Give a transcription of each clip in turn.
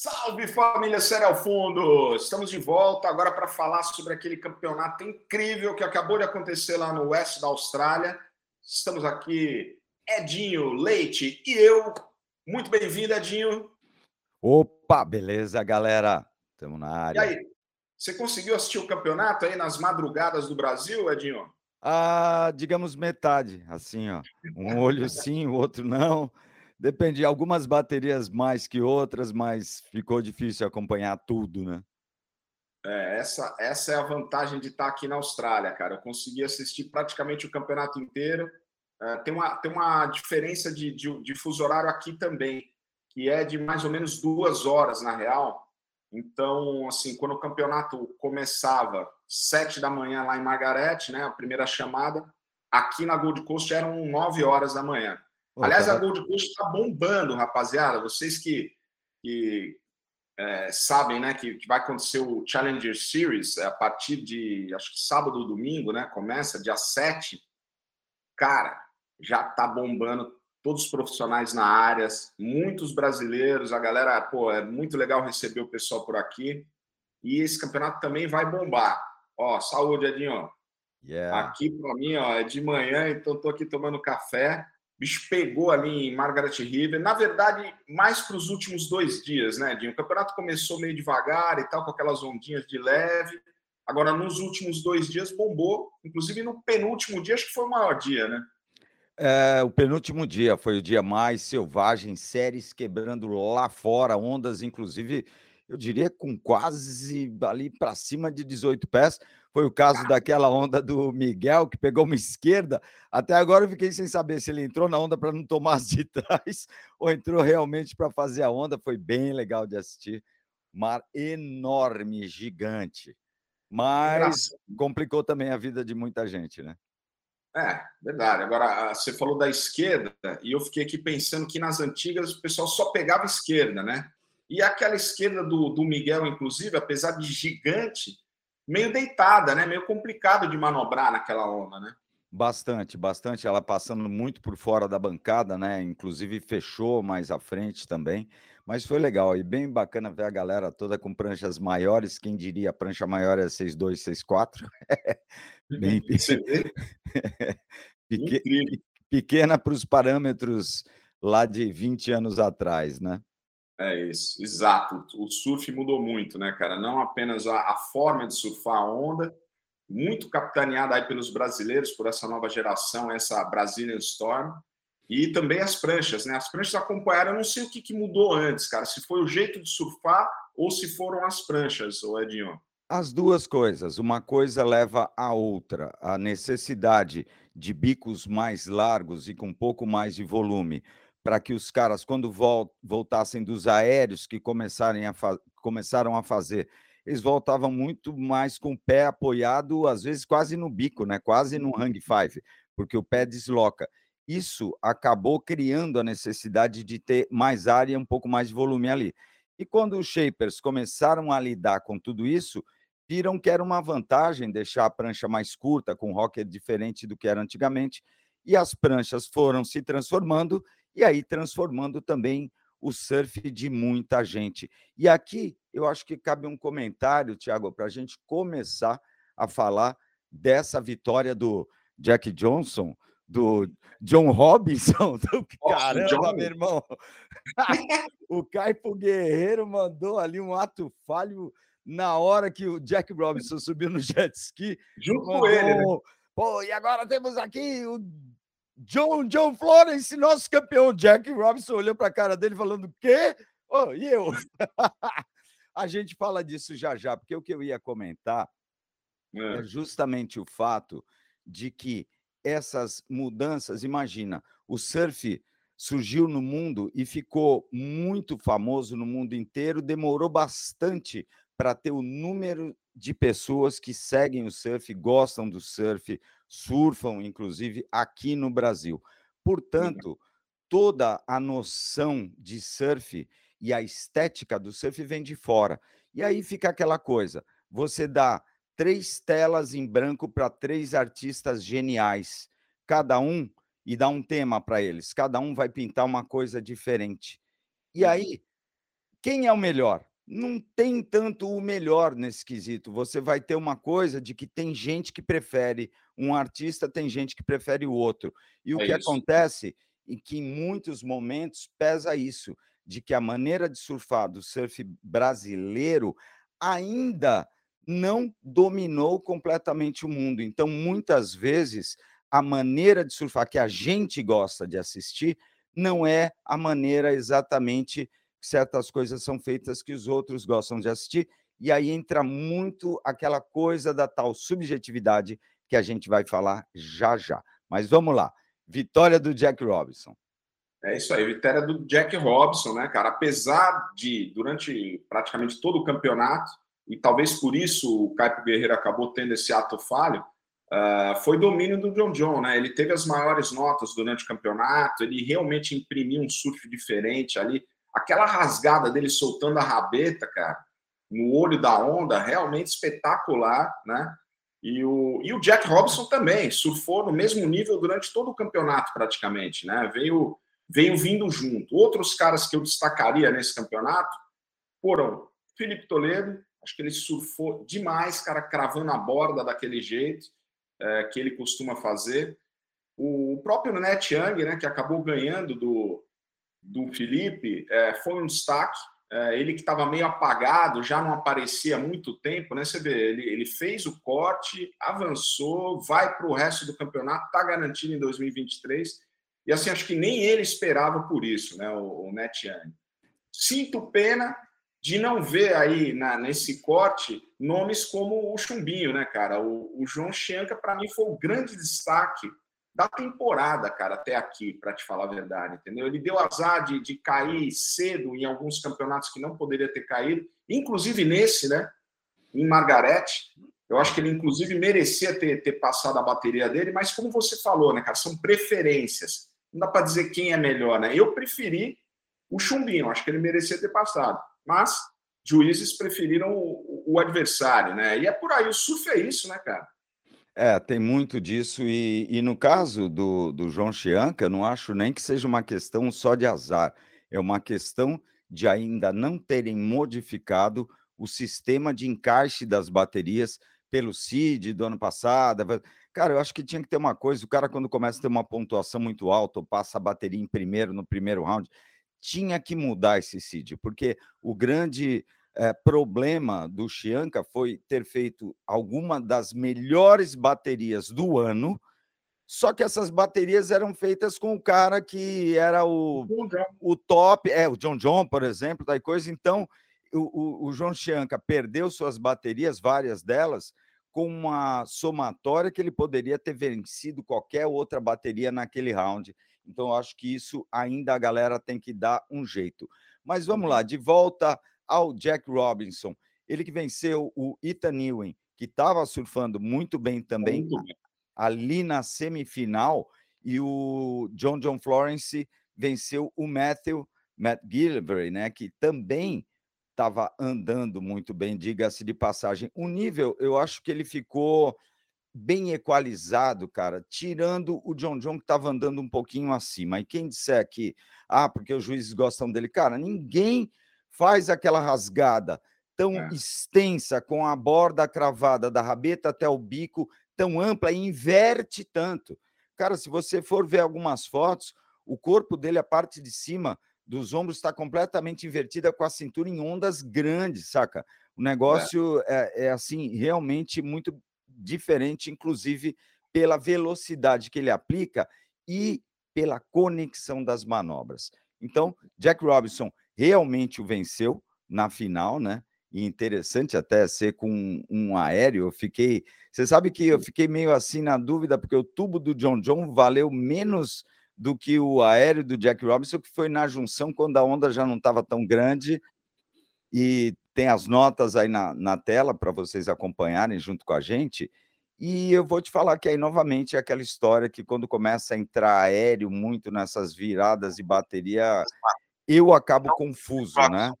Salve família Série ao Fundo! Estamos de volta agora para falar sobre aquele campeonato incrível que acabou de acontecer lá no oeste da Austrália. Estamos aqui, Edinho, Leite e eu. Muito bem-vindo, Edinho. Opa, beleza, galera? Estamos na área. E aí, você conseguiu assistir o campeonato aí nas madrugadas do Brasil, Edinho? Ah, digamos metade, assim, ó. Um olho sim, o outro não. Depende, algumas baterias mais que outras, mas ficou difícil acompanhar tudo, né? É, essa, essa é a vantagem de estar aqui na Austrália, cara. Eu consegui assistir praticamente o campeonato inteiro. É, tem, uma, tem uma diferença de, de, de fuso horário aqui também, que é de mais ou menos duas horas, na real. Então, assim, quando o campeonato começava sete da manhã lá em Margaret, né, a primeira chamada, aqui na Gold Coast eram nove horas da manhã. Aliás, a Gold Coast está bombando, rapaziada. Vocês que, que é, sabem né, que, que, vai acontecer o Challenger Series é, a partir de, acho que sábado ou domingo, né? Começa, dia 7. Cara, já tá bombando todos os profissionais na área, muitos brasileiros, a galera, pô, é muito legal receber o pessoal por aqui. E esse campeonato também vai bombar. Ó, saúde, Edinho. Yeah. Aqui para mim, ó, é de manhã, então tô aqui tomando café bicho pegou ali em Margaret River. Na verdade, mais para os últimos dois dias, né, Dinho? O campeonato começou meio devagar e tal, com aquelas ondinhas de leve. Agora, nos últimos dois dias, bombou. Inclusive, no penúltimo dia, acho que foi o maior dia, né? É, o penúltimo dia foi o dia mais selvagem, séries quebrando lá fora, ondas, inclusive, eu diria com quase ali para cima de 18 pés. Foi o caso daquela onda do Miguel, que pegou uma esquerda. Até agora eu fiquei sem saber se ele entrou na onda para não tomar as de trás ou entrou realmente para fazer a onda. Foi bem legal de assistir. Mar enorme, gigante. Mas complicou também a vida de muita gente, né? É, verdade. Agora, você falou da esquerda, e eu fiquei aqui pensando que nas antigas o pessoal só pegava esquerda, né? E aquela esquerda do, do Miguel, inclusive, apesar de gigante, meio deitada, né? Meio complicado de manobrar naquela onda, né? Bastante, bastante. Ela passando muito por fora da bancada, né? Inclusive fechou mais à frente também. Mas foi legal e bem bacana ver a galera toda com pranchas maiores. Quem diria a prancha maior é 6'2, 6'4. bem Peque... pequena para os parâmetros lá de 20 anos atrás, né? É isso, exato. O surf mudou muito, né, cara? Não apenas a, a forma de surfar a onda, muito capitaneada aí pelos brasileiros, por essa nova geração, essa Brazilian Storm, e também as pranchas, né? As pranchas acompanharam, eu não sei o que, que mudou antes, cara, se foi o jeito de surfar ou se foram as pranchas, o Edinho. As duas coisas, uma coisa leva à outra. A necessidade de bicos mais largos e com um pouco mais de volume para que os caras, quando voltassem dos aéreos que começarem a começaram a fazer, eles voltavam muito mais com o pé apoiado, às vezes quase no bico, né? quase no hang five, porque o pé desloca. Isso acabou criando a necessidade de ter mais área e um pouco mais de volume ali. E quando os shapers começaram a lidar com tudo isso, viram que era uma vantagem deixar a prancha mais curta, com rocker diferente do que era antigamente, e as pranchas foram se transformando e aí transformando também o surf de muita gente. E aqui eu acho que cabe um comentário, Tiago, para a gente começar a falar dessa vitória do Jack Johnson, do John Robinson, do caramba, meu irmão. o Caipo Guerreiro mandou ali um ato falho na hora que o Jack Robinson subiu no jet ski. Junto com ele, né? Pô, e agora temos aqui o John, John Florence, nosso campeão. Jack Robinson olhou para a cara dele falando: quê? Oh, e eu? a gente fala disso já já, porque o que eu ia comentar é. é justamente o fato de que essas mudanças, imagina, o surf surgiu no mundo e ficou muito famoso no mundo inteiro, demorou bastante para ter o número de pessoas que seguem o surf, gostam do surf, surfam, inclusive, aqui no Brasil. Portanto, toda a noção de surf e a estética do surf vem de fora. E aí fica aquela coisa: você dá três telas em branco para três artistas geniais, cada um, e dá um tema para eles, cada um vai pintar uma coisa diferente. E aí quem é o melhor? Não tem tanto o melhor nesse quesito. Você vai ter uma coisa de que tem gente que prefere um artista, tem gente que prefere o outro. E o é que isso. acontece é que em muitos momentos pesa isso, de que a maneira de surfar do surf brasileiro ainda não dominou completamente o mundo. Então, muitas vezes, a maneira de surfar que a gente gosta de assistir não é a maneira exatamente certas coisas são feitas que os outros gostam de assistir. E aí entra muito aquela coisa da tal subjetividade que a gente vai falar já já. Mas vamos lá. Vitória do Jack Robinson. É isso aí, vitória do Jack Robinson, né, cara? Apesar de, durante praticamente todo o campeonato, e talvez por isso o Caio Guerreiro acabou tendo esse ato falho, uh, foi domínio do John John, né? Ele teve as maiores notas durante o campeonato, ele realmente imprimiu um surf diferente ali. Aquela rasgada dele soltando a rabeta, cara, no olho da onda, realmente espetacular, né? E o, e o Jack Robson também surfou no mesmo nível durante todo o campeonato, praticamente, né? Veio, veio vindo junto. Outros caras que eu destacaria nesse campeonato foram Felipe Toledo, Acho que ele surfou demais, cara, cravando a borda daquele jeito é, que ele costuma fazer. O próprio Net Young, né, que acabou ganhando do, do Felipe, é, foi um destaque. É, ele que estava meio apagado, já não aparecia há muito tempo, né? Você vê, ele, ele fez o corte, avançou, vai para o resto do campeonato, está garantido em 2023. E assim, acho que nem ele esperava por isso, né? O, o Net Young. Sinto pena, de não ver aí na, nesse corte nomes como o Chumbinho, né, cara? O, o João Chianca, para mim, foi o grande destaque da temporada, cara, até aqui, para te falar a verdade, entendeu? Ele deu azar de, de cair cedo em alguns campeonatos que não poderia ter caído, inclusive nesse, né, em Margarete. Eu acho que ele, inclusive, merecia ter, ter passado a bateria dele, mas como você falou, né, cara, são preferências. Não dá para dizer quem é melhor, né? Eu preferi o Chumbinho, acho que ele merecia ter passado mas juízes preferiram o, o, adversário, né? E é por aí, o surf é isso, né, cara? É, tem muito disso, e, e no caso do, do João Chianca, eu não acho nem que seja uma questão só de azar, é uma questão de ainda não terem modificado o sistema de encaixe das baterias pelo CID do ano passado. Cara, eu acho que tinha que ter uma coisa: o cara, quando começa a ter uma pontuação muito alta, ou passa a bateria em primeiro no primeiro round, tinha que mudar esse CID, porque o grande é, problema do Chianca foi ter feito alguma das melhores baterias do ano, só que essas baterias eram feitas com o cara que era o, o top, é, o John John, por exemplo, da coisa. Então, o, o, o João Chianca perdeu suas baterias, várias delas, com uma somatória que ele poderia ter vencido qualquer outra bateria naquele round. Então, acho que isso ainda a galera tem que dar um jeito. Mas vamos lá, uhum. de volta ao Jack Robinson. Ele que venceu o Ethan Ewing, que estava surfando muito bem também muito bem. ali na semifinal, e o John John Florence venceu o Matthew Matt Gilbert, né, que também estava andando muito bem, diga-se de passagem. O nível, eu acho que ele ficou bem equalizado, cara, tirando o John John que estava andando um pouquinho acima. E quem disser que, ah, porque os juízes gostam dele, cara, ninguém faz aquela rasgada tão é. extensa com a borda cravada da rabeta até o bico, tão ampla e inverte tanto. Cara, se você for ver algumas fotos, o corpo dele, a parte de cima dos ombros está completamente invertida com a cintura em ondas grandes, saca? O é. negócio é, é, é assim, realmente muito diferente, inclusive pela velocidade que ele aplica e pela conexão das manobras. Então, Jack Robinson realmente o venceu na final, né? E interessante até ser com um aéreo. Eu fiquei. Você sabe que eu fiquei meio assim na dúvida, porque o tubo do John John valeu menos do que o aéreo do Jack Robinson, que foi na junção quando a onda já não estava tão grande. E tem as notas aí na, na tela para vocês acompanharem junto com a gente. E eu vou te falar que aí, novamente, é aquela história que quando começa a entrar aéreo muito nessas viradas de bateria, eu acabo confuso, né?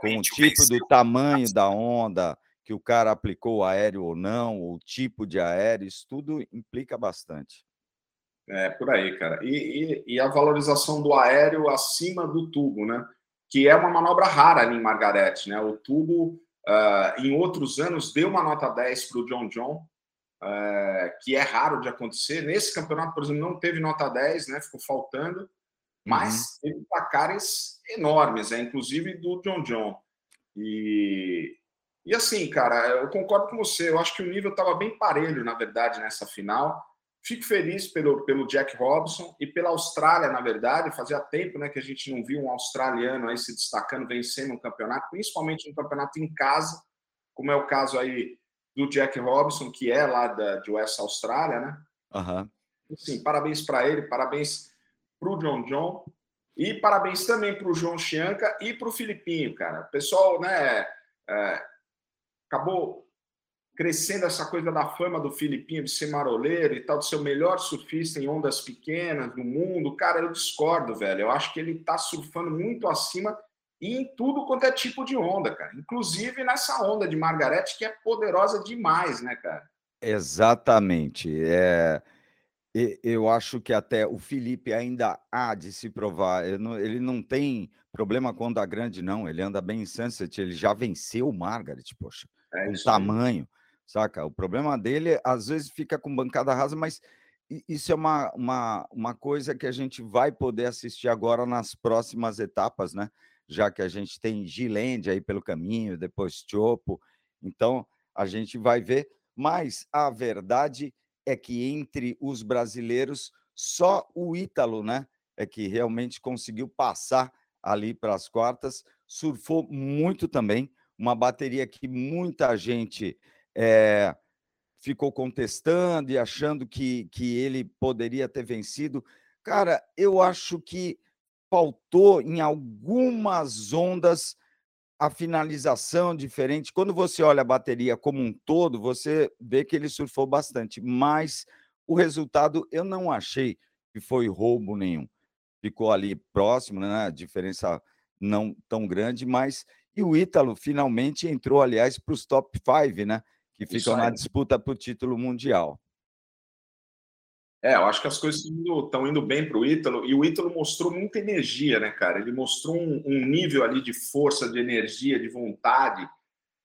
Com o tipo do tamanho da onda, que o cara aplicou aéreo ou não, o tipo de aéreo, isso tudo implica bastante. É, por aí, cara. E, e, e, a valorização do aéreo acima do tubo, né? que é uma manobra rara ali em Margarete, né? O tubo, uh, em outros anos, deu uma nota 10 para o John John, uh, que é raro de acontecer. Nesse campeonato, por exemplo, não teve nota 10, né? Ficou faltando, mas uhum. teve placares enormes, é, inclusive do John John. E, e assim, cara, eu concordo com você. Eu acho que o nível estava bem parelho, na verdade, nessa final. Fico feliz pelo, pelo Jack Robson e pela Austrália, na verdade. Fazia tempo né, que a gente não viu um australiano aí se destacando, vencendo um campeonato, principalmente um campeonato em casa, como é o caso aí do Jack Robson, que é lá da, de West Austrália, né? Uhum. Sim, parabéns para ele, parabéns para o John John e parabéns também para o João Chianca e para o Filipinho, cara. O pessoal, né, é, acabou crescendo essa coisa da fama do Filipinho de ser maroleiro e tal, de ser o melhor surfista em ondas pequenas do mundo. Cara, eu discordo, velho. Eu acho que ele tá surfando muito acima e em tudo quanto é tipo de onda, cara. Inclusive nessa onda de Margarete, que é poderosa demais, né, cara? Exatamente. É, eu acho que até o Felipe ainda há de se provar. Ele não, ele não tem problema com onda grande, não. Ele anda bem em Sunset. Ele já venceu o Margaret, poxa. É com tamanho. Saca? O problema dele, às vezes, fica com bancada rasa, mas isso é uma, uma, uma coisa que a gente vai poder assistir agora nas próximas etapas, né? Já que a gente tem Gilende aí pelo caminho, depois Chopo. Então, a gente vai ver. Mas a verdade é que entre os brasileiros, só o Ítalo, né? É que realmente conseguiu passar ali para as quartas. Surfou muito também. Uma bateria que muita gente é, ficou contestando e achando que, que ele poderia ter vencido. Cara, eu acho que faltou em algumas ondas a finalização diferente. Quando você olha a bateria como um todo, você vê que ele surfou bastante, mas o resultado eu não achei que foi roubo nenhum. Ficou ali próximo, né? A diferença não tão grande, mas e o Ítalo finalmente entrou, aliás, para os top 5, né? que ficam na disputa para o título mundial. É, eu acho que as coisas estão indo, bem para o Ítalo, e o Ítalo mostrou muita energia, né, cara? Ele mostrou um, um nível ali de força, de energia, de vontade,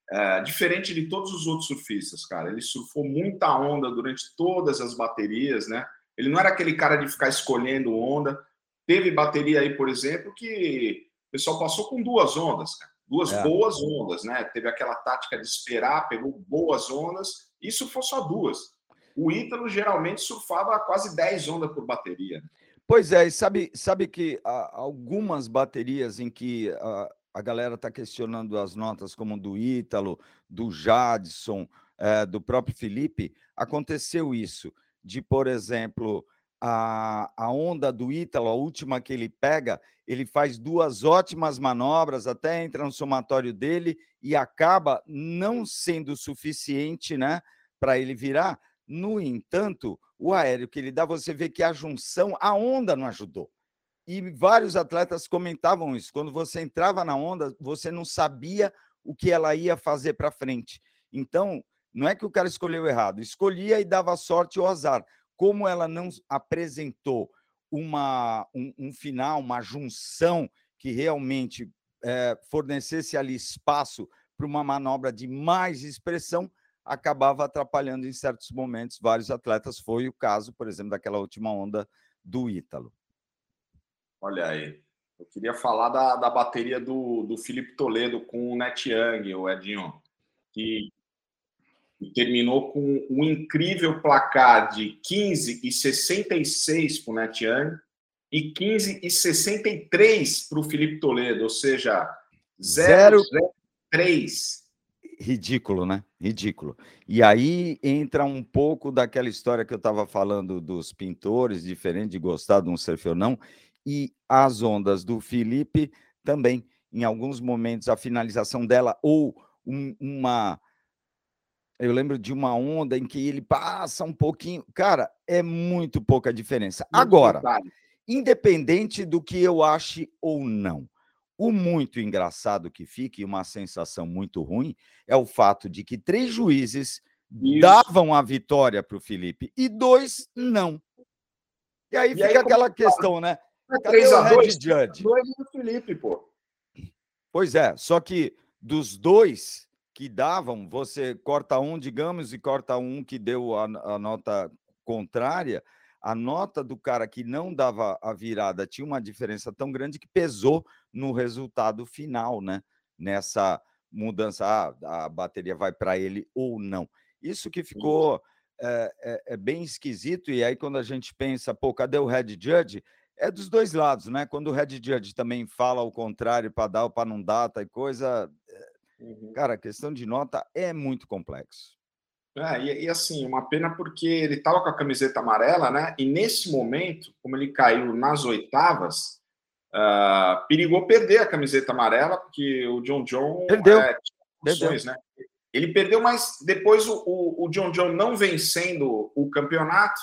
é, diferente de todos os outros surfistas, cara. Ele surfou muita onda durante todas as baterias, né? Ele não era aquele cara de ficar escolhendo onda. Teve bateria aí, por exemplo, que o pessoal passou com duas ondas, cara. Duas é. boas ondas, né? Teve aquela tática de esperar, pegou boas ondas. Isso foi só duas. O Ítalo geralmente surfava quase 10 ondas por bateria. Pois é, e sabe, sabe que há algumas baterias em que a, a galera está questionando as notas, como do Ítalo, do Jadson, é, do próprio Felipe, aconteceu isso, de, por exemplo, a, a onda do Ítalo, a última que ele pega, ele faz duas ótimas manobras, até entra no somatório dele e acaba não sendo suficiente né, para ele virar. No entanto, o aéreo que ele dá, você vê que a junção, a onda não ajudou. E vários atletas comentavam isso. Quando você entrava na onda, você não sabia o que ela ia fazer para frente. Então, não é que o cara escolheu errado, escolhia e dava sorte ou azar como ela não apresentou uma, um, um final, uma junção que realmente é, fornecesse ali espaço para uma manobra de mais expressão, acabava atrapalhando em certos momentos vários atletas. Foi o caso, por exemplo, daquela última onda do Ítalo. Olha aí. Eu queria falar da, da bateria do, do Felipe Toledo com o Net Young, o Edinho, que terminou com um incrível placar de 15 e 66 para o Netiane e 15 e 63 para o Felipe Toledo, ou seja, 0,3. Ridículo, né? Ridículo. E aí entra um pouco daquela história que eu estava falando dos pintores, diferente de gostar de um surf ou não, e as ondas do Felipe também. Em alguns momentos, a finalização dela ou um, uma eu lembro de uma onda em que ele passa um pouquinho. Cara, é muito pouca diferença. Agora, independente do que eu ache ou não, o muito engraçado que fica e uma sensação muito ruim é o fato de que três juízes Isso. davam a vitória para o Felipe e dois não. E aí e fica aí, aquela questão, né? Cadê 3 a 2, Judge? 2 do Felipe, pô. Pois é, só que dos dois que davam, você corta um, digamos, e corta um que deu a, a nota contrária, a nota do cara que não dava a virada tinha uma diferença tão grande que pesou no resultado final, né? Nessa mudança, ah, a bateria vai para ele ou não. Isso que ficou é, é, é, bem esquisito, e aí quando a gente pensa, pô, cadê o Red Judge? É dos dois lados, né? Quando o Red Judge também fala o contrário para dar ou para não dar, tá coisa. Eh, uhum. Cara, a questão de nota é muito complexo. É, e, e, assim, uma pena porque ele estava com a camiseta amarela, né? E nesse momento, como ele caiu nas oitavas, uh, perigou perder a camiseta amarela, porque o John John perdeu. É, opções, perdeu. né? Ele perdeu, mas depois o, o, o, John John não vencendo o campeonato,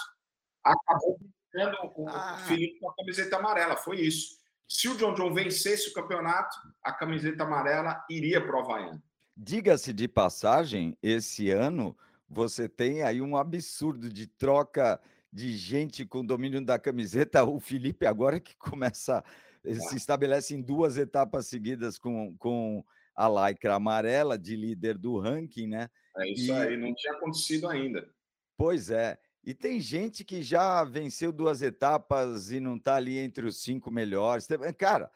acabou ficando o ah. Felipe com a camiseta amarela. Foi isso. Se o John John vencesse o campeonato, a camiseta amarela iria para o Havaiano. Diga-se de passagem, esse ano você tem aí um absurdo de troca de gente com domínio da camiseta. O Felipe agora que começa, é. se estabelece em duas etapas seguidas com, com a lycra amarela de líder do ranking, né? É isso e... aí, não tinha acontecido ainda. Pois é. E tem gente que já venceu duas etapas e não está ali entre os cinco melhores. Cara,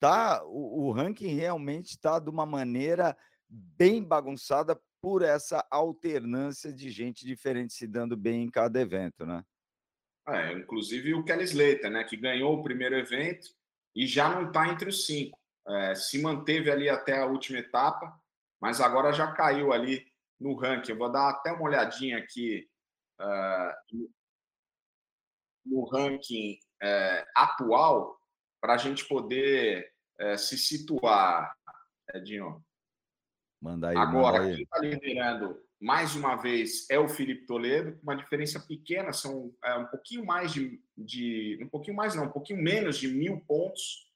tá, o, o ranking realmente está de uma maneira bem bagunçada por essa alternância de gente diferente se dando bem em cada evento, né? É, inclusive o Kelly Slater, né, que ganhou o primeiro evento e já não está entre os cinco. É, se manteve ali até a última etapa, mas agora já caiu ali no ranking. Eu vou dar até uma olhadinha aqui uh, no ranking uh, atual para a gente poder uh, se situar, Edinho. Manda aí. Agora, manda aí. quem está liderando mais uma vez é o Felipe Toledo, uma diferença pequena, são é, um pouquinho mais de, de, um pouquinho mais não, um pouquinho menos de mil pontos,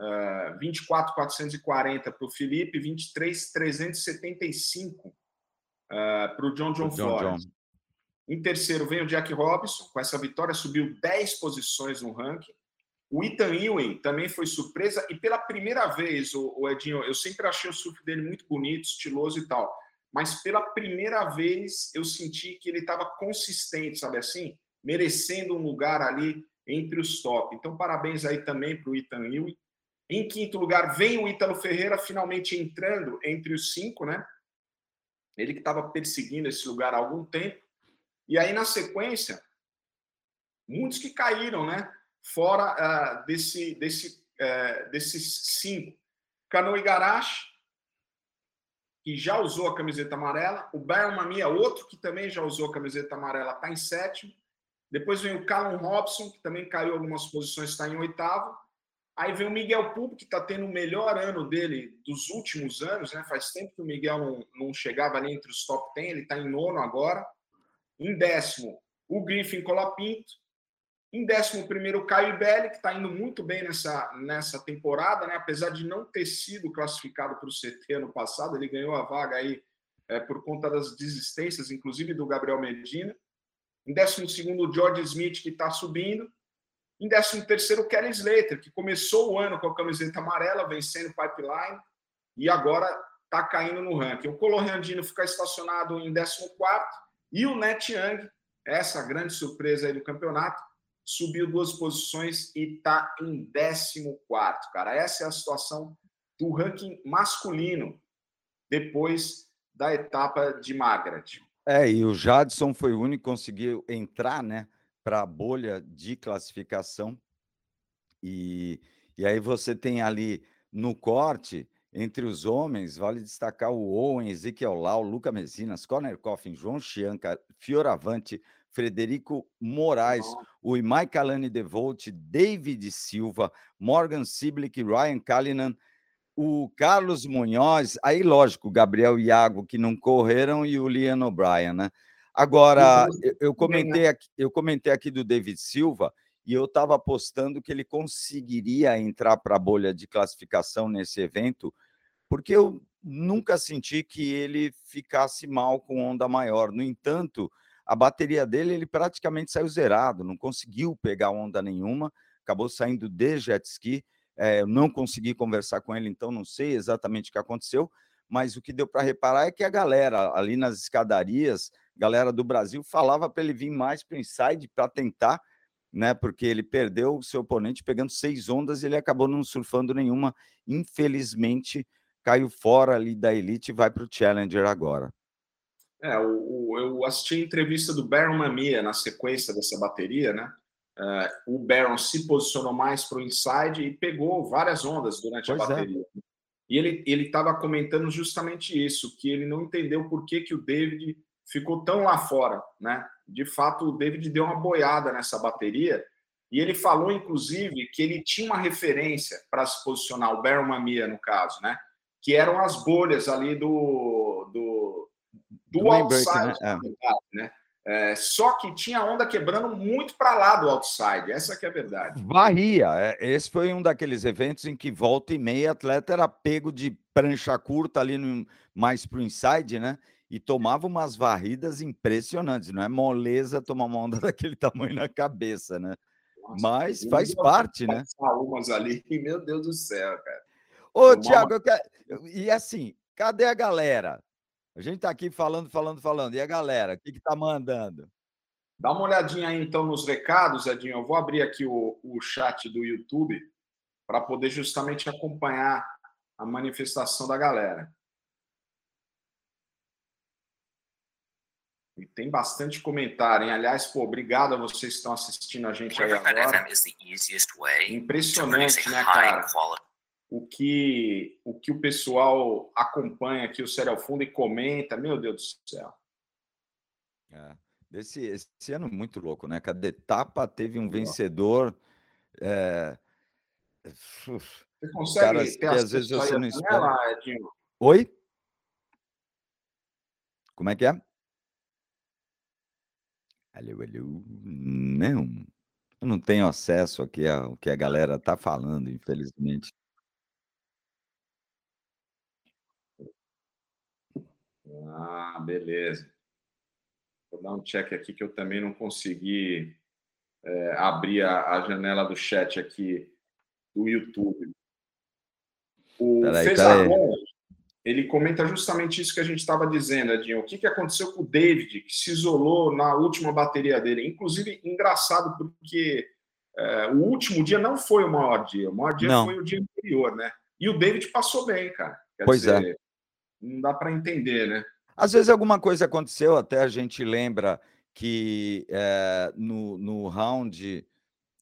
uh, 24,440 para o Felipe, 23,375 uh, para o John John, John Flores. John. Em terceiro vem o Jack Robinson, com essa vitória subiu 10 posições no ranking. O Ethan Ewing também foi surpresa e pela primeira vez, o, Edinho, eu sempre achei o surf dele muito bonito, estiloso e tal, mas pela primeira vez eu senti que ele estava consistente, sabe assim, merecendo um lugar ali entre os top. Então parabéns aí também para o Ethan Ewing. Em quinto lugar vem o Ítalo Ferreira finalmente entrando entre os cinco, né? Ele que estava perseguindo esse lugar há algum tempo. E aí na sequência, muitos que caíram, né? Fora uh, desse, desse, uh, desses cinco. Cano Igarashi, que já usou a camiseta amarela. O Bayern Mamia, outro que também já usou a camiseta amarela, está em sétimo. Depois vem o Callum Robson, que também caiu algumas posições, está em oitavo. Aí vem o Miguel Pupo, que está tendo o melhor ano dele dos últimos anos, né? Faz tempo que o Miguel não, não chegava ali entre os top 10, ele está em nono agora. Em décimo, o Griffin Colapinto. Em 11, Caio Ibelli, que está indo muito bem nessa, nessa temporada, né? apesar de não ter sido classificado para o CT ano passado, ele ganhou a vaga aí é, por conta das desistências, inclusive do Gabriel Medina. Em 12, o George Smith, que está subindo. Em 13, o Kelly Slater, que começou o ano com a camiseta amarela, vencendo o Pipeline, e agora está caindo no ranking. O Colorandino fica estacionado em 14, e o Net Young, essa grande surpresa aí do campeonato, subiu duas posições e está em 14, cara. Essa é a situação do ranking masculino depois da etapa de Margaret. É, e o Jadson foi o único que conseguiu entrar, né, para a bolha de classificação. E, e aí você tem ali no corte, entre os homens, vale destacar o Owen, Ezequiel Lau, Luca Mesinas, Conor Coffin, João Chianca, Fioravante, Frederico Moraes, o Imai Kalani Devolt, David Silva, Morgan Siblick, Ryan Callinan, o Carlos Munhoz, aí lógico, Gabriel Iago, que não correram, e o Liam O'Brien, né? Agora, eu, eu, comentei aqui, eu comentei aqui do David Silva, e eu estava apostando que ele conseguiria entrar para a bolha de classificação nesse evento, porque eu nunca senti que ele ficasse mal com onda maior. No entanto, a bateria dele ele praticamente saiu zerado, não conseguiu pegar onda nenhuma, acabou saindo de jet ski, É, não consegui conversar com ele, então não sei exatamente o que aconteceu, mas o que deu para reparar é que a galera ali nas escadarias, galera do Brasil, falava para ele vir mais para o inside para tentar, né? Porque ele perdeu o seu oponente pegando seis ondas e ele acabou não surfando nenhuma. Infelizmente, caiu fora ali da elite e vai para o Challenger agora. É, o, o, eu assisti a entrevista do Baron Mamiya na sequência dessa bateria, né? Uh, o Baron se posicionou mais para o inside e pegou várias ondas durante pois a é. bateria. É. E ele estava comentando justamente isso, que ele não entendeu por que, que o David ficou tão lá fora, né? De fato, o David deu uma boiada nessa bateria e ele falou, inclusive, que ele tinha uma referência para se posicionar, o Baron Mamiya, no caso, né? Que eram as bolhas ali do, do, do, outside, né? É. né? É, só que tinha onda quebrando muito para lá do outside, essa que é a verdade. Varria. É, esse foi um daqueles eventos em que volta e meia atleta era pego de prancha curta ali no, mais para o inside, né? E tomava umas varridas impressionantes. Não é moleza tomar uma onda daquele tamanho na cabeça, né? Nossa, Mas faz parte, né? Umas ali, meu Deus do céu, cara. Ô, Tiago, uma... quero... e assim, cadê a galera? A gente está aqui falando, falando, falando. E a galera, o que está mandando? Dá uma olhadinha aí, então, nos recados, Edinho. Eu vou abrir aqui o, o chat do YouTube para poder justamente acompanhar a manifestação da galera. E tem bastante comentário, hein? Aliás, pô, obrigado a vocês que estão assistindo a gente aí agora. Impressionante, né, cara? O que o que o pessoal acompanha aqui o Sério ao Fundo e comenta, meu Deus do céu. É, esse, esse ano muito louco, né? Cada etapa teve um vencedor. É... Você consegue cara, ter às vezes você não espera. Oi? Como é que é? Alô, alô. Não. Eu não tenho acesso aqui ao que a galera tá falando, infelizmente. Ah, beleza. Vou dar um check aqui que eu também não consegui é, abrir a, a, janela do chat aqui do YouTube. O Fezarron, ele comenta justamente isso que a gente estava dizendo, Edinho. O que, que aconteceu com o David, que se isolou na última bateria dele? Inclusive, engraçado, porque é, o último dia não foi o maior dia. O maior dia não. foi o dia anterior, né? E o David passou bem, cara. Quer pois dizer, é não dá para entender, né? Às vezes alguma coisa aconteceu, até a gente lembra que é, no, no round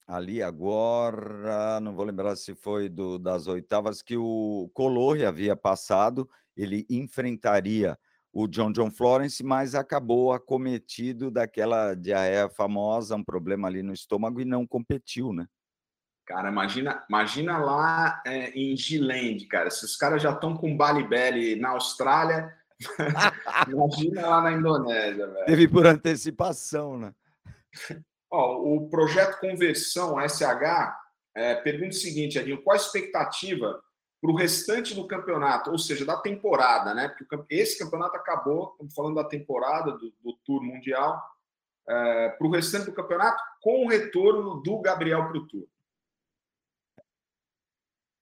ali agora, não vou lembrar se foi do, das oitavas, que o Color havia passado, ele enfrentaria o John John Florence, mas acabou acometido daquela diarreia famosa, um problema ali no estômago e não competiu, né? Cara, imagina, imagina lá é, em Giland, cara. Se os caras já estão com Bali Belly na Austrália, imagina lá na Indonésia, velho. Teve por antecipação, né? Ó, o projeto Conversão SH é, pergunta o seguinte, Adinho, qual a expectativa para o restante do campeonato, ou seja, da temporada, né? Porque esse campeonato acabou, estamos falando da temporada do, do Tour Mundial, é, para o restante do campeonato, com o retorno do Gabriel para o Tour.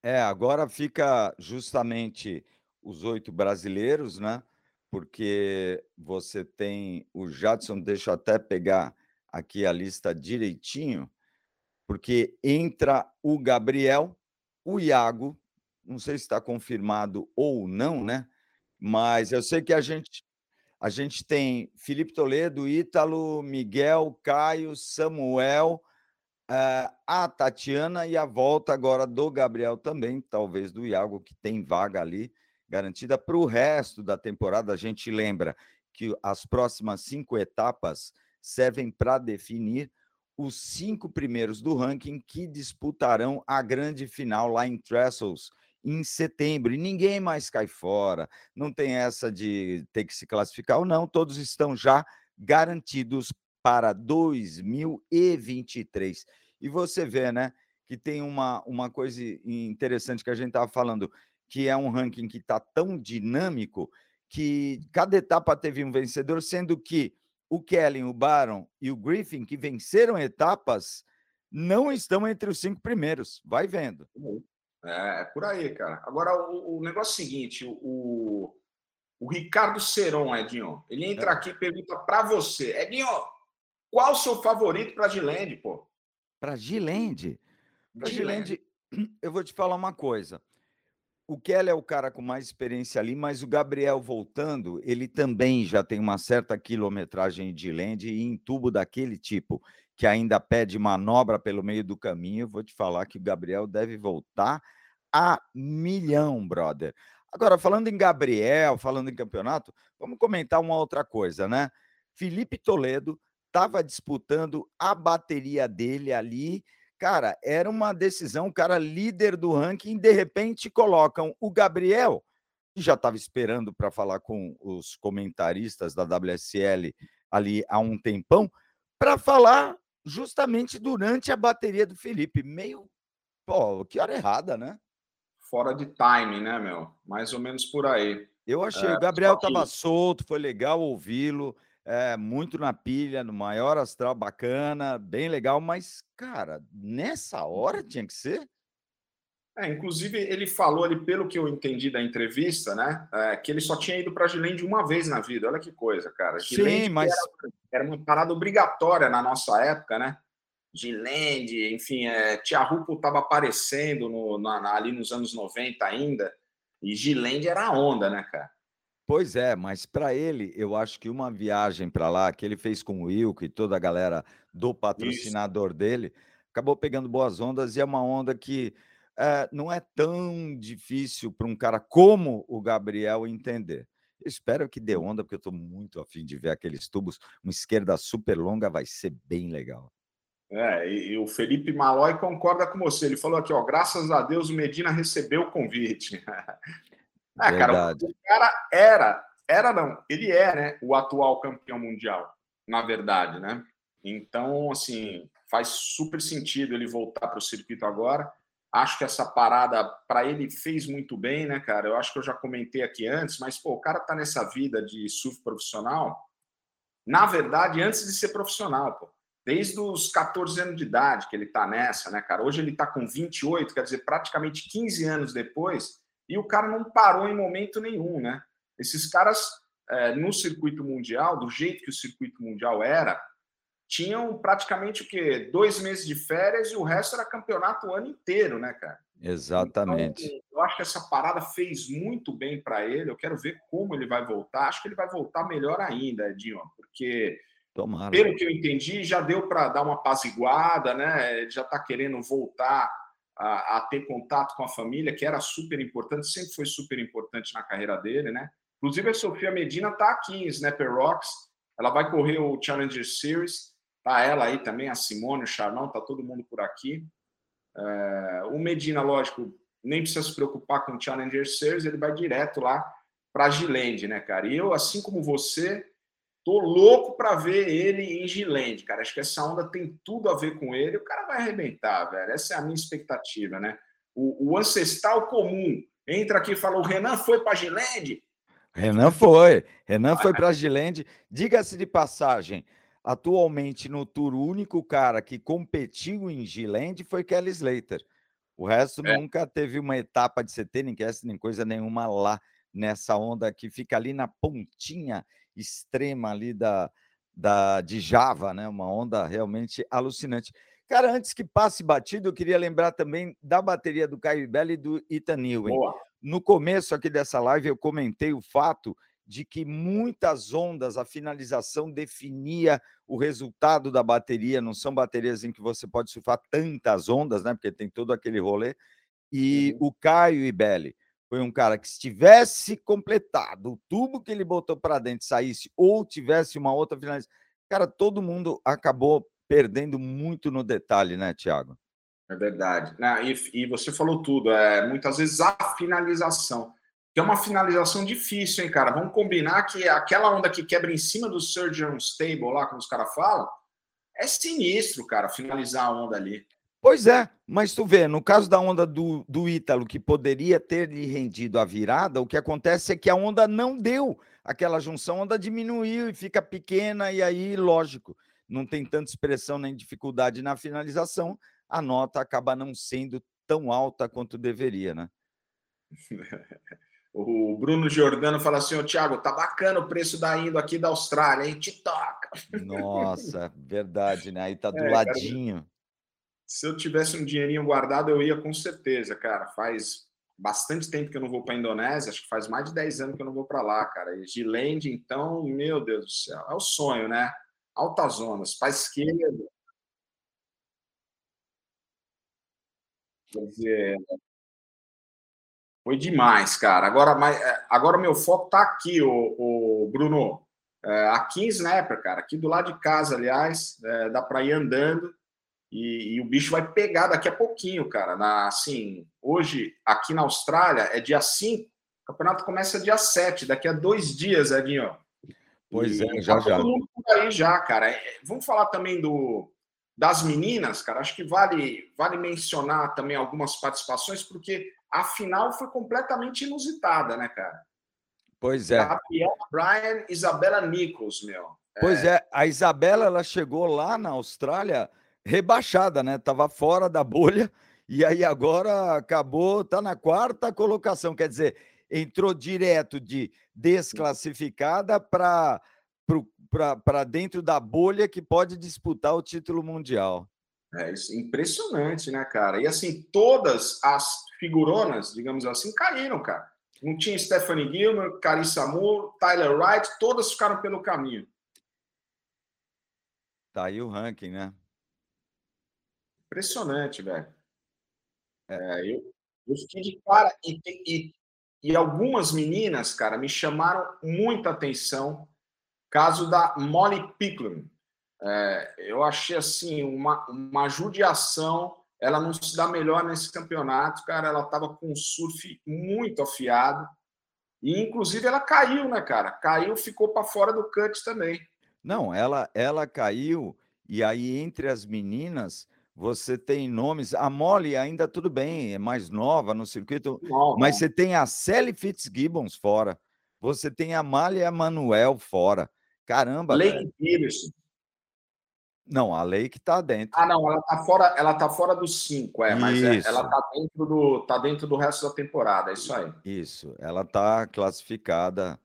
É, agora fica justamente os oito brasileiros, né? Porque você tem o Jadson, deixa eu até pegar aqui a lista direitinho, porque entra o Gabriel, o Iago, não sei se está confirmado ou não, né? Mas eu sei que a gente a gente tem Felipe Toledo, Ítalo, Miguel, Caio, Samuel, a Tatiana e a volta agora do Gabriel também, talvez do Iago, que tem vaga ali garantida para o resto da temporada. A gente lembra que as próximas cinco etapas servem para definir os cinco primeiros do ranking que disputarão a grande final lá em Trestles em setembro. E ninguém mais cai fora. Não tem essa de ter que se classificar ou não, todos estão já garantidos para 2023. E você vê, né, que tem uma, uma coisa interessante que a gente estava falando, que é um ranking que está tão dinâmico que cada etapa teve um vencedor, sendo que o Kellen, o Baron e o Griffin, que venceram etapas, não estão entre os cinco primeiros. Vai vendo. É, é por aí, cara. Agora, o, o negócio é o seguinte: o, o Ricardo Seron, Edinho, ele entra é. aqui e pergunta para você, Edinho, qual o seu favorito para Gilende, pô? Para Gilende? Para Gilende, eu vou te falar uma coisa. O Kelly é o cara com mais experiência ali, mas o Gabriel voltando, ele também já tem uma certa quilometragem de land e em tubo daquele tipo, que ainda pede manobra pelo meio do caminho. Vou te falar que o Gabriel deve voltar a milhão, brother. Agora, falando em Gabriel, falando em campeonato, vamos comentar uma outra coisa, né? Felipe Toledo estava disputando a bateria dele ali. Cara, era uma decisão, o cara líder do ranking, de repente colocam o Gabriel, que já estava esperando para falar com os comentaristas da WSL ali há um tempão, para falar justamente durante a bateria do Felipe. Meio, pô, que hora errada, né? fora de timing, né, meu? Mais ou menos por aí. Eu achei. É, o Gabriel estava solto, foi legal ouvi-lo. É, muito na pilha, no maior astral, bacana, bem legal, mas, cara, nessa hora uhum. tinha que ser? É, inclusive, ele falou ali, pelo que eu entendi da entrevista, né? É, que ele só tinha ido para Gilende uma vez na vida. Olha que coisa, cara. Gilende Sim, mas. Era, era, uma parada obrigatória na nossa época, né? Gilende, enfim, é, Tia Rupo estava aparecendo no, na, ali nos anos 90 ainda, e Gilende era a onda, né, cara? Pois é, mas para ele, eu acho que uma viagem para lá, que ele fez com o Wilco e toda a galera do patrocinador Isso. dele, acabou pegando boas ondas, e é uma onda que é, não é tão difícil para um cara como o Gabriel entender. Eu espero que dê onda, porque eu estou muito afim de ver aqueles tubos. Uma esquerda super longa vai ser bem legal. É, e, e, o Felipe Malói concorda com você. Ele falou aqui, ó, graças a Deus o Medina recebeu o convite. é, cara, o cara era, era não, ele é, né, o atual campeão mundial, na verdade, né? Então, assim, faz super sentido ele voltar para o circuito agora. Acho que essa parada para ele fez muito bem, né, cara? Eu acho que eu já comentei aqui antes, mas pô, o cara tá nessa vida de surf profissional, na verdade, antes de ser profissional, pô desde os 14 anos de idade que ele está nessa, né, cara? Hoje ele está com 28, quer dizer, praticamente 15 anos depois, e o cara não parou em momento nenhum, né? Esses caras, é, no circuito mundial, do jeito que o circuito mundial era, tinham praticamente o quê? Dois meses de férias e o resto era campeonato o ano inteiro, né, cara? Exatamente. Então, eu acho que essa parada fez muito bem para ele. Eu quero ver como ele vai voltar. Acho que ele vai voltar melhor ainda, Edinho, porque Tomara. Pelo que eu entendi, já deu para dar uma apaziguada, né? Ele já está querendo voltar a, a, ter contato com a família, que era super importante, sempre foi super importante na carreira dele, né? Inclusive, a Sofia Medina está aqui em Snapper Rocks, ela vai correr o Challenger Series, tá ela aí também, a Simone, o Charlão, tá todo mundo por aqui. É, o Medina, lógico, nem precisa se preocupar com o Challenger Series, ele vai direto lá para Gilende, né, cara? E eu, assim como você, Tô louco para ver ele em Gilende, cara. Acho que essa onda tem tudo a ver com ele. O cara vai arrebentar, velho. Essa é a minha expectativa, né? O, o ancestral comum entra aqui e fala: o Renan foi para Gilende? Renan foi. Renan foi para Gilende. Diga-se de passagem, atualmente no Tour, o único cara que competiu em Gilende foi Kelly Slater. O resto é. nunca teve uma etapa de CT, nem cast, nem coisa nenhuma lá nessa onda que fica ali na pontinha extrema ali da, da, de Java, né? Uma onda realmente alucinante. Cara, antes que passe batido, eu queria lembrar também da bateria do Caio Belli e do Ethan Newey. No começo aqui dessa live, eu comentei o fato de que muitas ondas, a finalização definia o resultado da bateria. Não são baterias em que você pode surfar tantas ondas, né? Porque tem todo aquele rolê. E uhum. o Caio Ibelli foi um cara que, se tivesse completado o tubo que ele botou para dentro, saísse, ou tivesse uma outra finalização, cara, todo mundo acabou perdendo muito no detalhe, né, Tiago? É verdade. e, e, você falou tudo. É, muitas vezes a finalização, que é uma finalização difícil, hein, cara? Vamos combinar que aquela onda que quebra em cima do surgeon stable, lá, como os caras falam, é sinistro, cara, finalizar a onda ali. Pois é, mas tu vê, no caso da onda do, do Ítalo, que poderia ter lhe rendido a virada, o que acontece é que a onda não deu aquela junção, a onda diminuiu e fica pequena, e aí, lógico, não tem tanta expressão nem dificuldade na finalização, a nota acaba não sendo tão alta quanto deveria, né? O Bruno Giordano fala assim: Ô Thiago, tá bacana o preço da Indo aqui da Austrália, hein? Te toca. Nossa, verdade, né? Aí tá do é, ladinho. Cara, se eu tivesse um dinheirinho guardado, eu ia com certeza, cara. Faz bastante tempo que eu não vou para a Indonésia, acho que faz mais de 10 anos que eu não vou para lá, cara. E Gilende, então, meu Deus do céu, é o sonho, né? Altas zonas, para esquerda. Quer dizer, foi demais, cara. Agora, mas, é, agora meu foco tá aqui, o Bruno. É, aqui em Snapper, cara, aqui do lado de casa, aliás, é, dá para ir andando e, e, o bicho vai pegar daqui a pouquinho, cara. Na, assim, hoje, aqui na Austrália, é dia 5, o campeonato começa dia 7, daqui a dois dias, Edinho. Pois e, é, já tá já. Todo mundo por aí já, cara. É, vamos falar também do das meninas, cara. Acho que vale, vale mencionar também algumas participações, porque a final foi completamente inusitada, né, cara? Pois é. Gabriela Bryan, Isabela Nichols, meu. Pois é. é, a Isabela ela chegou lá na Austrália rebaixada, né? Tava fora da bolha e aí agora acabou, tá na quarta colocação, quer dizer, entrou direto de desclassificada para para dentro da bolha que pode disputar o título mundial. É isso, impressionante, né, cara? E assim, todas as figuronas, digamos assim, caíram, cara. Não tinha Stephanie Gilmer, Carissa Moore, Tyler Wright, todas ficaram pelo caminho. Tá aí o ranking, né? Impressionante, velho. É, eu, eu fiquei de cara e, e, e algumas meninas, cara, me chamaram muita atenção. Caso da Molly Picklum. É, eu achei assim uma, uma judiação. Ela não se dá melhor nesse campeonato, cara. Ela estava com um surf muito afiado. E inclusive ela caiu, né, cara? Caiu, ficou para fora do cut também. Não, ela ela caiu e aí entre as meninas você tem nomes. A Molly ainda tudo bem, é mais nova no circuito, não, mas não. você tem a Sally Fitzgibbons fora. Você tem a Malia Manuel fora. Caramba, Lake Peterson. Não, a Lake está dentro. Ah, não, ela está fora, ela tá fora dos cinco, é, mas é, ela está dentro do tá dentro do resto da temporada, é isso aí. Isso, ela está classificada,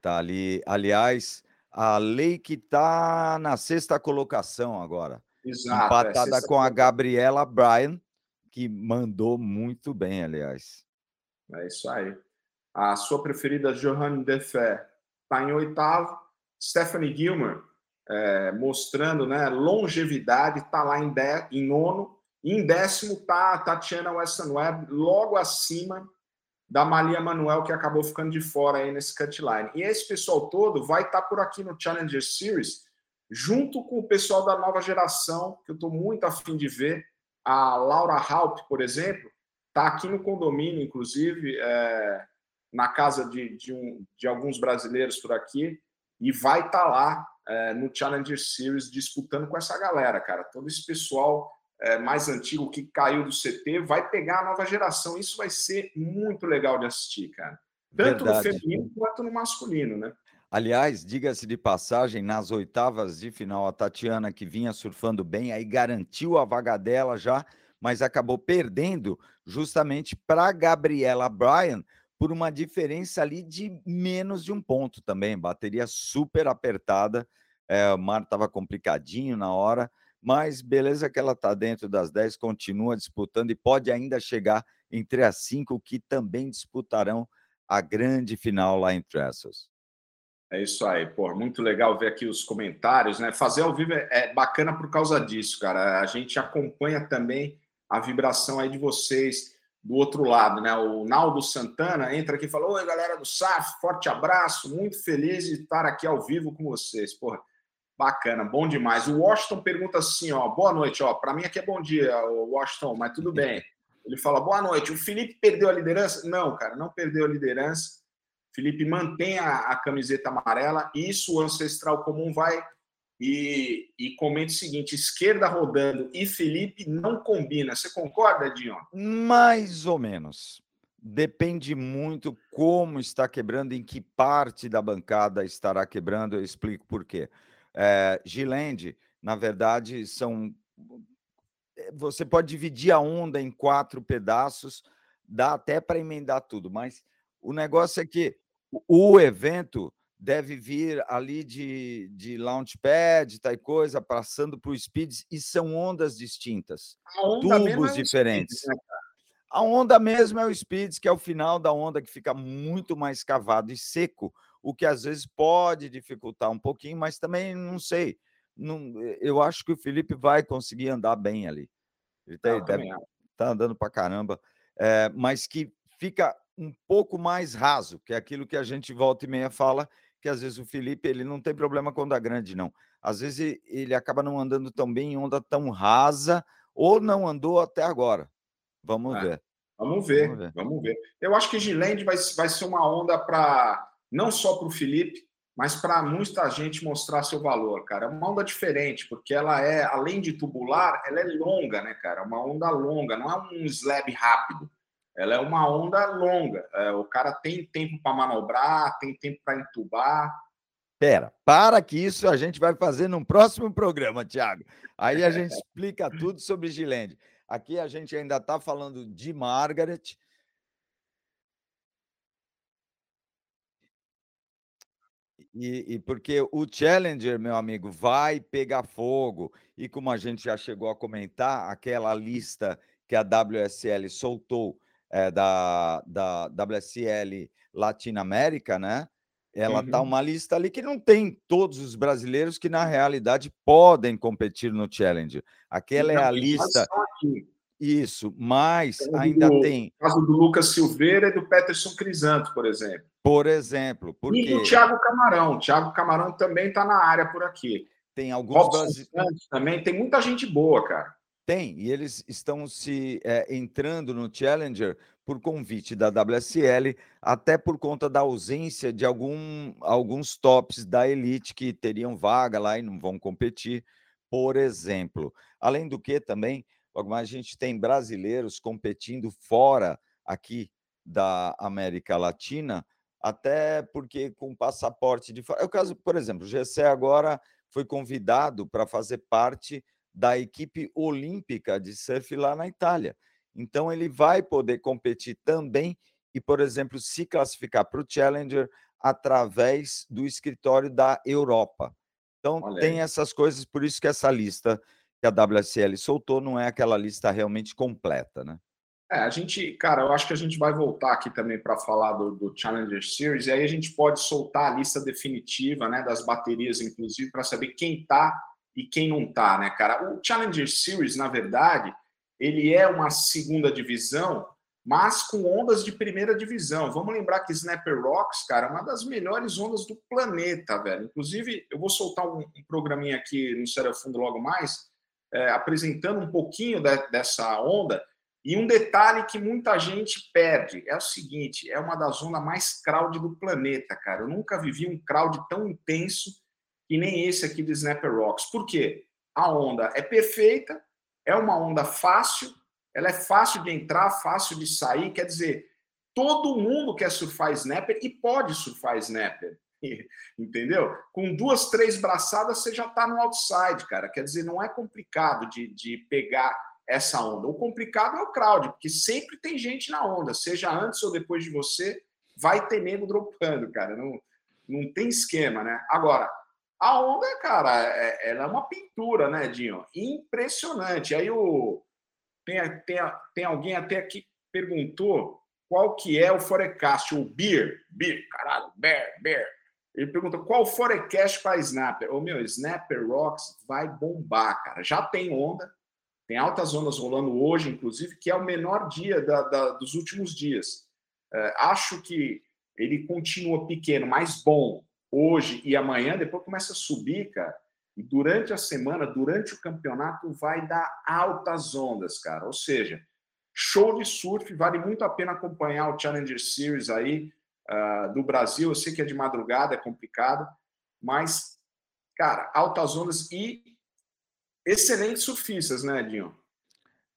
tá ali. Aliás, a Lake está na sexta colocação agora. Exato, é, empatada é, com a Gabriela Bryan, que mandou muito bem, aliás. É isso aí. A sua preferida, Johanne Defé, está em oitavo. Stephanie Gilmer, é, mostrando né, longevidade, está lá em, de, em nono. E em décimo está a Tatiana Weston Webb, logo acima da Malia Manuel, que acabou ficando de fora aí nesse cutline. E esse pessoal todo vai estar tá por aqui no Challenger Series junto com o pessoal da nova geração, que eu estou muito afim de ver. A Laura Haupt, por exemplo, está aqui no condomínio, inclusive, é, na casa de, de, um, de, alguns brasileiros por aqui, e vai estar tá lá é, no Challenger Series disputando com essa galera, cara. Todo esse pessoal é, mais antigo que caiu do CT vai pegar a nova geração. Isso vai ser muito legal de assistir, cara. Tanto Verdade. no feminino quanto no masculino, né? Aliás, diga-se de passagem, nas oitavas de final, a Tatiana, que vinha surfando bem, aí garantiu a vaga dela já, mas acabou perdendo justamente para Gabriela Bryan por uma diferença ali de menos de um ponto também. Bateria super apertada, é, o mar estava complicadinho na hora, mas beleza que ela está dentro das 10, continua disputando e pode ainda chegar entre as cinco que também disputarão a grande final lá em Trestles. É isso aí, pô, muito legal ver aqui os comentários, né? Fazer ao vivo é, é bacana por causa disso, cara. A gente acompanha também a vibração aí de vocês do outro lado, né? O Naldo Santana entra aqui e fala: Oi, galera do SAF, forte abraço, muito feliz de estar aqui ao vivo com vocês. Porra, bacana, bom demais. O Washington pergunta assim: ó, boa noite, ó. Para mim aqui é bom dia, o Washington, mas tudo bem. Ele fala: boa noite. O Felipe perdeu a liderança? Não, cara, não perdeu a liderança. Felipe mantém a, a camiseta amarela, isso o ancestral comum vai e, e comenta o seguinte: esquerda rodando e Felipe não combina. Você concorda, Dion? Mais ou menos. Depende muito como está quebrando, em que parte da bancada estará quebrando. Eu explico por quê. É, Gilende, na verdade, são você pode dividir a onda em quatro pedaços, dá até para emendar tudo, mas o negócio é que o evento deve vir ali de, de launchpad, tal coisa, passando por speeds, e são ondas distintas, tubos é diferentes. Speeds, né, a onda mesmo é o speeds, que é o final da onda que fica muito mais cavado e seco, o que às vezes pode dificultar um pouquinho, mas também não sei. Não, eu acho que o Felipe vai conseguir andar bem ali. Ele tá, deve, tá andando para caramba, é, mas que fica um pouco mais raso, que é aquilo que a gente volta e meia fala, que às vezes o Felipe ele não tem problema com onda grande, não. Às vezes ele acaba não andando tão bem em onda tão rasa, ou não andou até agora. Vamos, é, ver. vamos ver. Vamos ver, vamos ver. Eu acho que Giland vai, vai ser uma onda para não só para o Felipe, mas para muita gente mostrar seu valor, cara. É uma onda diferente, porque ela é, além de tubular, ela é longa, né, cara? Uma onda longa, não é um slab rápido ela é uma onda longa. É, o cara tem tempo para manobrar, tem tempo para entubar. Pera, para que isso a gente vai fazer num próximo programa, Tiago. Aí a gente explica tudo sobre Gilende. Aqui a gente ainda está falando de Margaret. E, e, porque o Challenger, meu amigo, vai pegar fogo. E como a gente já chegou a comentar, aquela lista que a WSL soltou é, da, da WSL Latinoamérica, né? Ela está uhum. uma lista ali que não tem todos os brasileiros que, na realidade, podem competir no Challenger. Aquela não, é a lista. Isso, mas ainda tem. O caso do Lucas Silveira e do Peterson Crisanto, por exemplo. Por exemplo. Porque... E do Thiago Camarão. O Thiago Camarão também está na área por aqui. Tem alguns brasileiros. Também tem muita gente boa, cara. Tem, e eles estão se é, entrando no Challenger por convite da WSL, até por conta da ausência de algum, alguns tops da Elite que teriam vaga lá e não vão competir, por exemplo. Além do que também, a gente tem brasileiros competindo fora aqui da América Latina, até porque com passaporte de fora. É o caso, por exemplo, o GC agora foi convidado para fazer parte da equipe olímpica de surf lá na Itália. Então, ele vai poder competir também e, por exemplo, se classificar para o Challenger através do escritório da Europa. Então, Olha tem aí. essas coisas, por isso que essa lista que a WSL soltou não é aquela lista realmente completa, né? É, a gente, cara, eu acho que a gente vai voltar aqui também para falar do, do, Challenger Series, e aí a gente pode soltar a lista definitiva, né, das baterias, inclusive, para saber quem está e quem não tá, né, cara? O Challenger Series, na verdade, ele é uma segunda divisão, mas com ondas de primeira divisão. Vamos lembrar que Snapper Rocks, cara, é uma das melhores ondas do planeta, velho. Inclusive, eu vou soltar um, um programinha aqui no Sério Fundo logo mais, é, apresentando um pouquinho de, dessa onda. E um detalhe que muita gente perde é o seguinte: é uma das ondas mais crowd do planeta, cara. Eu nunca vivi um crowd tão intenso que nem esse aqui do Snapper Rocks. Por quê? A onda é perfeita, é uma onda fácil, ela é fácil de entrar, fácil de sair, quer dizer, todo mundo quer surfar snapper e pode surfar snapper. Entendeu? Com duas, três braçadas você já está no outside, cara. Quer dizer, não é complicado de, de pegar essa onda. O complicado é o crowd, porque sempre tem gente na onda, seja antes ou depois de você, vai ter nego dropando, cara. Não, não tem esquema, né? Agora, a onda, cara, é, ela é uma pintura, né, Dinho? Impressionante. Aí o tem, tem, tem alguém até que perguntou qual que é o forecast, o Beer, Beer, caralho, Bear, Bear. Ele perguntou qual o forecast para Snapper. Ô, meu, Snapper Rocks vai bombar, cara. Já tem onda, tem altas ondas rolando hoje, inclusive, que é o menor dia da, da, dos últimos dias. É, acho que ele continua pequeno, mas bom hoje e amanhã, depois começa a subir, cara. E durante a semana, durante o campeonato, vai dar altas ondas, cara. Ou seja, show de surf, vale muito a pena acompanhar o Challenger Series aí uh, do Brasil. Eu sei que é de madrugada, é complicado, mas, cara, altas ondas e excelentes surfistas, né, Dinho?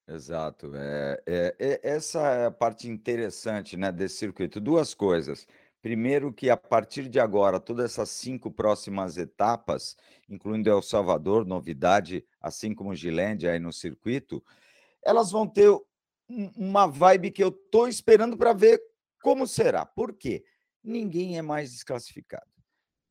Exato. É, é, é, essa é a parte interessante né, desse circuito. Duas coisas. Primeiro que a partir de agora, todas essas cinco próximas etapas, incluindo El Salvador, novidade, assim como Gilândia aí no circuito, elas vão ter uma vibe que eu estou esperando para ver como será. Por quê? Ninguém é mais desclassificado.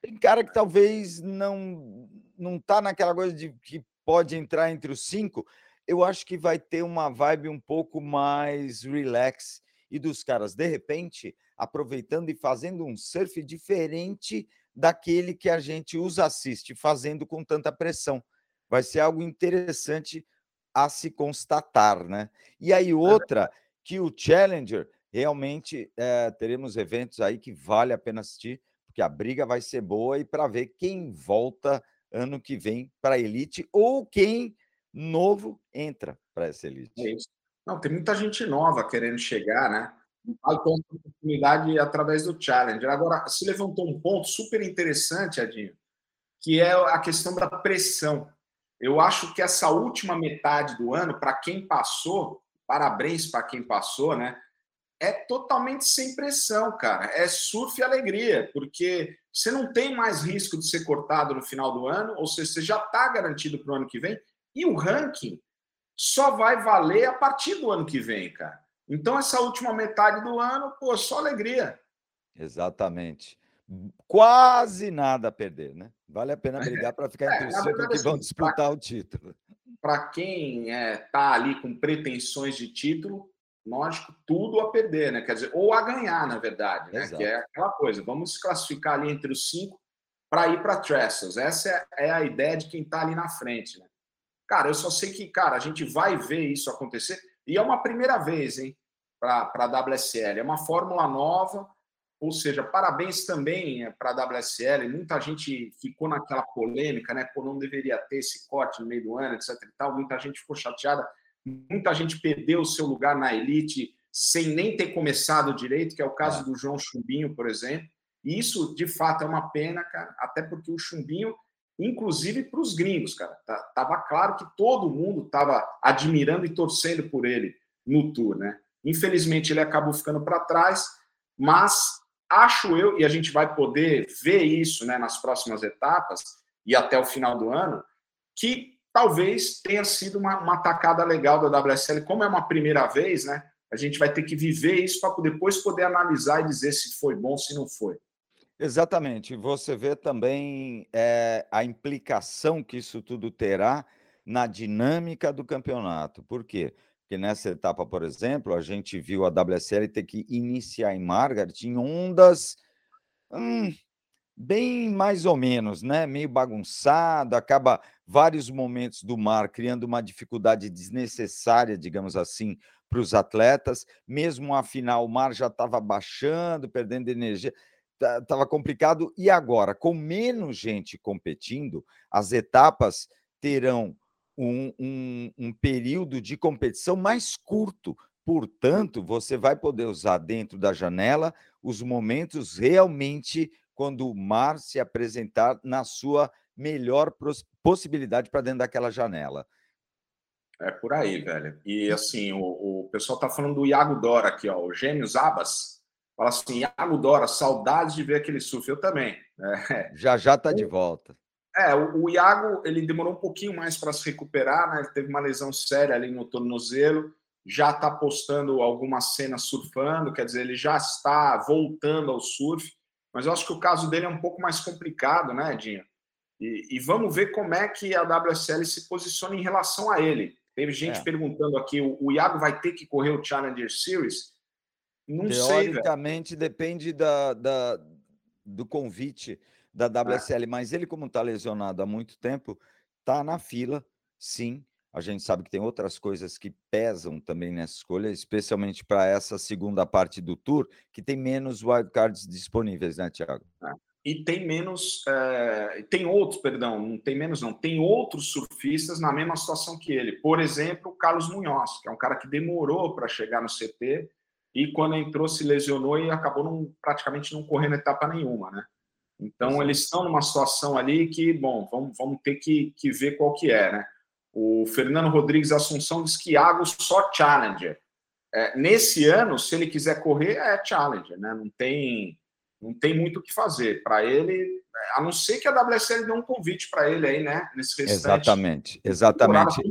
Tem cara que talvez não não está naquela coisa de que pode entrar entre os cinco. Eu acho que vai ter uma vibe um pouco mais relax e dos caras, de repente, aproveitando e fazendo um surf diferente daquele que a gente os assiste fazendo com tanta pressão. Vai ser algo interessante a se constatar, né? E aí outra que o Challenger realmente é, teremos eventos aí que vale a pena assistir, porque a briga vai ser boa e para ver quem volta ano que vem para a elite ou quem novo entra para essa elite. É Não, tem muita gente nova querendo chegar, né? Vai oportunidade através do Challenger. Agora, se levantou um ponto super interessante, Adinho, que é a questão da pressão. Eu acho que essa última metade do ano, para quem passou, parabéns para quem passou, né? É totalmente sem pressão, cara. É surf e alegria, porque você não tem mais risco de ser cortado no final do ano, ou seja, você já está garantido para o ano que vem, e o ranking só vai valer a partir do ano que vem, cara. Então, essa última metade do ano, pô, só alegria. Exatamente. Quase nada a perder, né? Vale a pena brigar para ficar entre é, os cinco que vão disputar pra, o título. Para quem está é, tá ali com pretensões de título, lógico, tudo a perder, né? Quer dizer, ou a ganhar, na verdade, né? Exato. Que é aquela coisa, vamos se classificar ali entre os cinco para ir para Trestles. Essa é, é, a ideia de quem está ali na frente, né? Cara, eu só sei que, cara, a gente vai ver isso acontecer. E é uma primeira vez, hein, para a WSL. É uma fórmula nova, ou seja, parabéns também eh, para a WSL. Muita gente ficou naquela polêmica, né? Pô, não deveria ter esse corte no meio do ano, etc. E tal. Muita gente ficou chateada. Muita gente perdeu o seu lugar na elite sem nem ter começado direito, que é o caso é. do João Chumbinho, por exemplo. E isso, de fato, é uma pena, cara, até porque o Chumbinho inclusive para os gringos, cara. Tá, tava claro que todo mundo estava admirando e torcendo por ele no tour, né? Infelizmente ele acabou ficando para trás, mas acho eu e a gente vai poder ver isso, né, nas próximas etapas e até o final do ano, que talvez tenha sido uma, uma tacada legal da WSL, como é uma primeira vez, né? A gente vai ter que viver isso para depois poder analisar e dizer se foi bom, se não foi. Exatamente. Você vê também é, a implicação que isso tudo terá na dinâmica do campeonato. Por quê? Porque nessa etapa, por exemplo, a gente viu a WSL ter que iniciar em Margaret em ondas hum, bem mais ou menos, né? Meio bagunçado, acaba vários momentos do mar criando uma dificuldade desnecessária, digamos assim, para os atletas. Mesmo afinal, o mar já estava baixando, perdendo energia estava complicado. E agora, com menos gente competindo, as etapas terão um, um, um período de competição mais curto. Portanto, você vai poder usar dentro da janela os momentos realmente quando o mar se apresentar na sua melhor possibilidade para dentro daquela janela. É por aí, velho. E assim, o, o pessoal está falando do Iago Dora aqui, ó, o Gêmeos Abas Fala assim, Iago Dora, saudades de ver aquele surf. Eu também. Né? Já já está de volta. É, o, o, Iago ele demorou um pouquinho mais para se recuperar, né? Ele teve uma lesão séria ali no tornozelo, já está postando algumas cenas surfando, quer dizer, ele já está voltando ao surf. Mas eu acho que o caso dele é um pouco mais complicado, né, Dinho? E, e vamos ver como é que a WSL se posiciona em relação a ele. Teve gente é. perguntando aqui: o, o Iago vai ter que correr o Challenger Series? Não Teoricamente sei, depende da, da, do convite da WSL, é. mas ele, como está lesionado há muito tempo, está na fila, sim. A gente sabe que tem outras coisas que pesam também nessa escolha, especialmente para essa segunda parte do tour, que tem menos wildcards disponíveis, né, Tiago? É. E tem menos. É... tem outros, perdão, não tem menos, não. Tem outros surfistas na mesma situação que ele. Por exemplo, o Carlos Munhoz, que é um cara que demorou para chegar no CT e quando entrou se lesionou e acabou não, praticamente não correndo etapa nenhuma, né? Então eles estão numa situação ali que, bom, vamos, vamos ter que, que ver qual que é, né? O Fernando Rodrigues Assunção diz que Iago só Challenger. É, nesse ano, se ele quiser correr, é Challenger, né? Não tem, Não tem muito o que fazer. Para ele, a não ser que a WSL dê um convite para ele aí, né? Nesse restante. Exatamente, exatamente.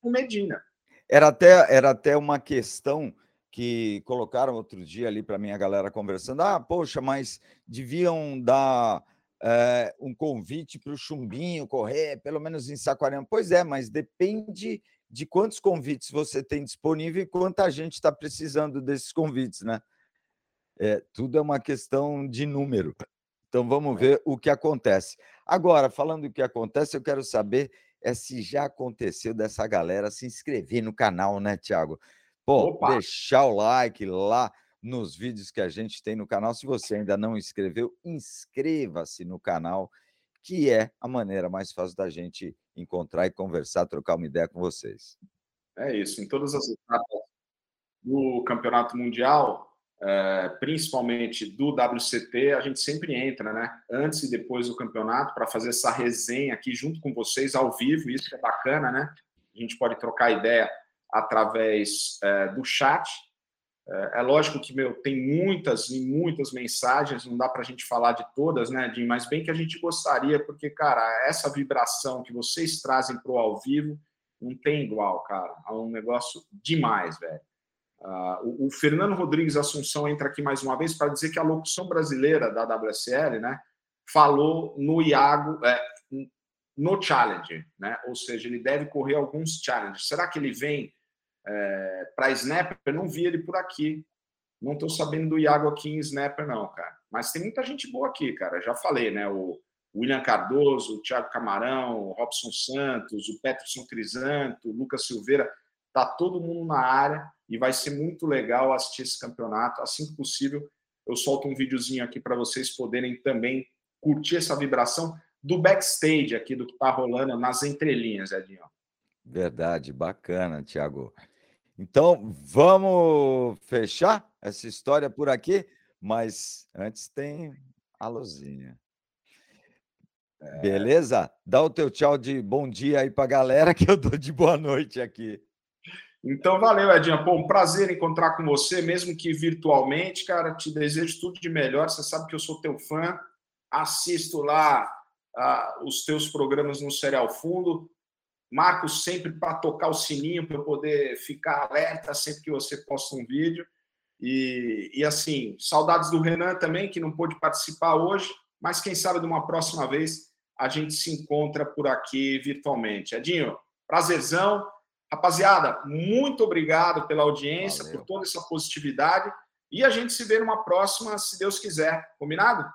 Com Medina. Era até, era até uma questão que colocaram outro dia ali para minha galera conversando. Ah, poxa, mas deviam dar é, um convite para o Chumbinho correr, pelo menos em Saquarema. Pois é, mas depende de quantos convites você tem disponível e quanta gente está precisando desses convites, né? É, tudo é uma questão de número. Então vamos ver o que acontece. Agora, falando do que acontece, eu quero saber é se já aconteceu dessa galera se inscrever no canal, né, Tiago? Pô, Opa. deixar o like lá nos vídeos que a gente tem no canal. Se você ainda não inscreveu, inscreva-se no canal, que é a maneira mais fácil da gente encontrar e conversar, trocar uma ideia com vocês. É isso. Em todas as etapas do Campeonato Mundial, é, principalmente do WCT, a gente sempre entra, né? Antes e depois do campeonato, para fazer essa resenha aqui junto com vocês, ao vivo. Isso é bacana, né? A gente pode trocar ideia através é, do chat. É, é, lógico que meu, tem muitas e muitas mensagens, não dá para a gente falar de todas, né, Jim? Mas bem que a gente gostaria, porque, cara, essa vibração que vocês trazem para o ao vivo não tem igual, cara. É um negócio demais, velho. Uh, o, o, Fernando Rodrigues Assunção entra aqui mais uma vez para dizer que a locução brasileira da WSL, né, falou no Iago, é, no challenge, né? Ou seja, ele deve correr alguns challenges. Será que ele vem é, para Snapper, não vi ele por aqui. Não estou sabendo do Iago aqui em Snapper, não, cara. Mas tem muita gente boa aqui, cara. Já falei, né? O William Cardoso, o Thiago Camarão, o Robson Santos, o Peterson Crisanto, o Lucas Silveira. Tá todo mundo na área e vai ser muito legal assistir esse campeonato. Assim que possível, eu solto um videozinho aqui para vocês poderem também curtir essa vibração do backstage aqui do que está rolando nas entrelinhas, Edinho. Verdade, bacana, Tiago. Então, vamos fechar essa história por aqui, mas antes tem a luzinha. É... Beleza? Dá o teu tchau de bom dia aí para a galera, que eu dou de boa noite aqui. Então, valeu, Edinho. Pô, um prazer encontrar com você, mesmo que virtualmente, cara. Te desejo tudo de melhor. Você sabe que eu sou teu fã. Assisto lá ah, os teus programas no Serial Fundo. Marcos sempre para tocar o sininho para eu poder ficar alerta sempre que você posta um vídeo. E, e assim, saudades do Renan também, que não pôde participar hoje, mas quem sabe de uma próxima vez a gente se encontra por aqui virtualmente. Edinho, prazerzão. Rapaziada, muito obrigado pela audiência, Valeu. por toda essa positividade. E a gente se vê numa próxima, se Deus quiser. Combinado?